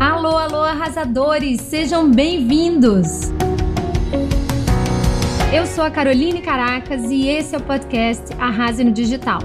Alô, alô, arrasadores! Sejam bem-vindos! Eu sou a Caroline Caracas e esse é o podcast Arrase no Digital.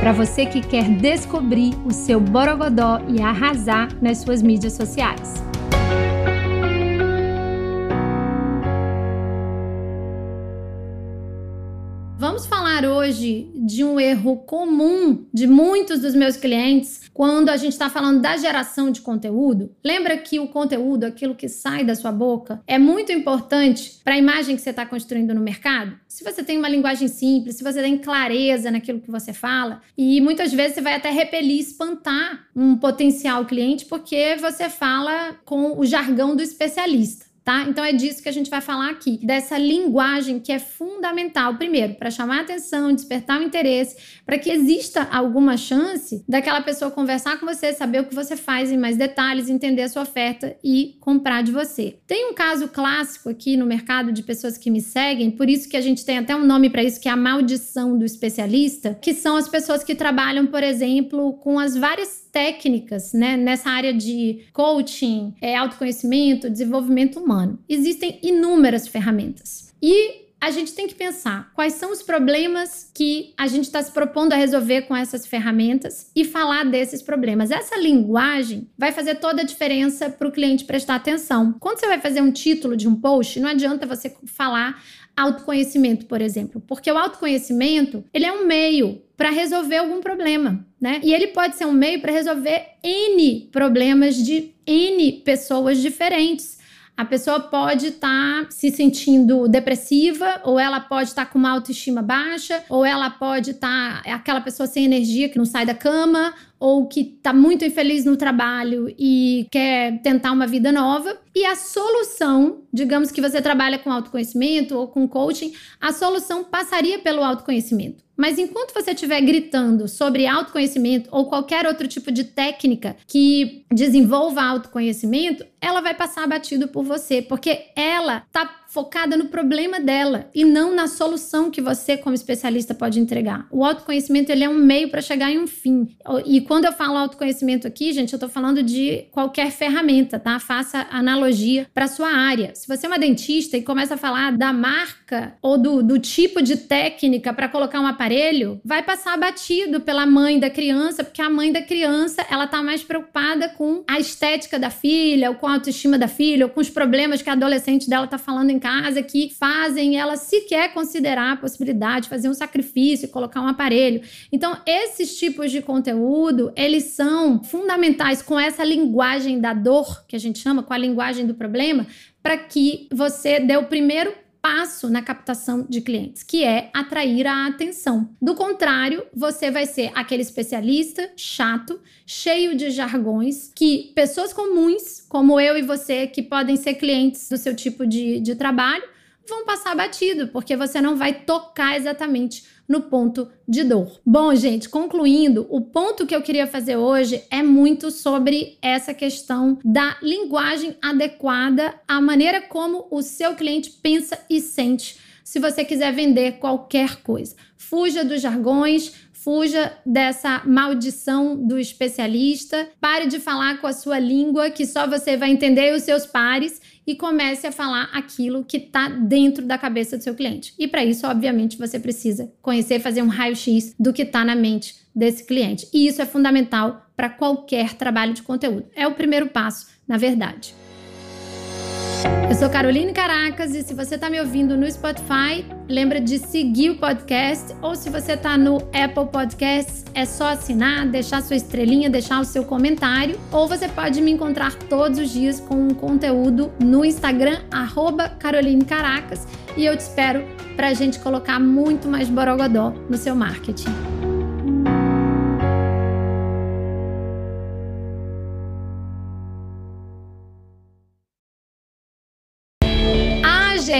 Para você que quer descobrir o seu borogodó e arrasar nas suas mídias sociais. Vamos falar hoje de um erro comum de muitos dos meus clientes quando a gente está falando da geração de conteúdo. Lembra que o conteúdo, aquilo que sai da sua boca, é muito importante para a imagem que você está construindo no mercado? Se você tem uma linguagem simples, se você tem clareza naquilo que você fala, e muitas vezes você vai até repelir, espantar um potencial cliente porque você fala com o jargão do especialista tá? Então é disso que a gente vai falar aqui, dessa linguagem que é fundamental, primeiro, para chamar a atenção, despertar o interesse, para que exista alguma chance daquela pessoa conversar com você, saber o que você faz em mais detalhes, entender a sua oferta e comprar de você. Tem um caso clássico aqui no mercado de pessoas que me seguem, por isso que a gente tem até um nome para isso que é a maldição do especialista, que são as pessoas que trabalham, por exemplo, com as várias técnicas né, nessa área de coaching, é, autoconhecimento, desenvolvimento humano. Existem inúmeras ferramentas. E a gente tem que pensar quais são os problemas que a gente está se propondo a resolver com essas ferramentas e falar desses problemas. Essa linguagem vai fazer toda a diferença para o cliente prestar atenção. Quando você vai fazer um título de um post, não adianta você falar autoconhecimento, por exemplo, porque o autoconhecimento ele é um meio para resolver algum problema, né? E ele pode ser um meio para resolver N problemas de N pessoas diferentes. A pessoa pode estar tá se sentindo depressiva, ou ela pode estar tá com uma autoestima baixa, ou ela pode estar tá, aquela pessoa sem energia que não sai da cama, ou que está muito infeliz no trabalho e quer tentar uma vida nova. E a solução, digamos que você trabalha com autoconhecimento ou com coaching, a solução passaria pelo autoconhecimento. Mas enquanto você estiver gritando sobre autoconhecimento ou qualquer outro tipo de técnica que desenvolva autoconhecimento, ela vai passar batido por você, porque ela está focada no problema dela e não na solução que você como especialista pode entregar. O autoconhecimento ele é um meio para chegar em um fim. E quando eu falo autoconhecimento aqui, gente, eu estou falando de qualquer ferramenta, tá? Faça analogia para sua área. Se você é uma dentista e começa a falar da marca ou do, do tipo de técnica para colocar um aparelho, vai passar batido pela mãe da criança, porque a mãe da criança ela tá mais preocupada com a estética da filha, ou com a autoestima da filha, ou com os problemas que a adolescente dela tá falando em casa que fazem ela sequer considerar a possibilidade de fazer um sacrifício e colocar um aparelho. Então, esses tipos de conteúdo, eles são fundamentais com essa linguagem da dor, que a gente chama, com a linguagem do problema, para que você dê o primeiro passo na captação de clientes, que é atrair a atenção. Do contrário, você vai ser aquele especialista chato, cheio de jargões, que pessoas comuns, como eu e você, que podem ser clientes do seu tipo de, de trabalho, vão passar batido, porque você não vai tocar exatamente no ponto de dor. Bom, gente, concluindo, o ponto que eu queria fazer hoje é muito sobre essa questão da linguagem adequada à maneira como o seu cliente pensa e sente. Se você quiser vender qualquer coisa, fuja dos jargões, fuja dessa maldição do especialista, pare de falar com a sua língua que só você vai entender os seus pares e comece a falar aquilo que está dentro da cabeça do seu cliente. E para isso, obviamente, você precisa conhecer, fazer um raio-x do que está na mente desse cliente. E isso é fundamental para qualquer trabalho de conteúdo. É o primeiro passo, na verdade. Eu sou Caroline Caracas e se você está me ouvindo no Spotify, lembra de seguir o podcast. Ou se você está no Apple Podcasts, é só assinar, deixar sua estrelinha, deixar o seu comentário. Ou você pode me encontrar todos os dias com um conteúdo no Instagram Caroline Caracas. E eu te espero para a gente colocar muito mais borogodó no seu marketing.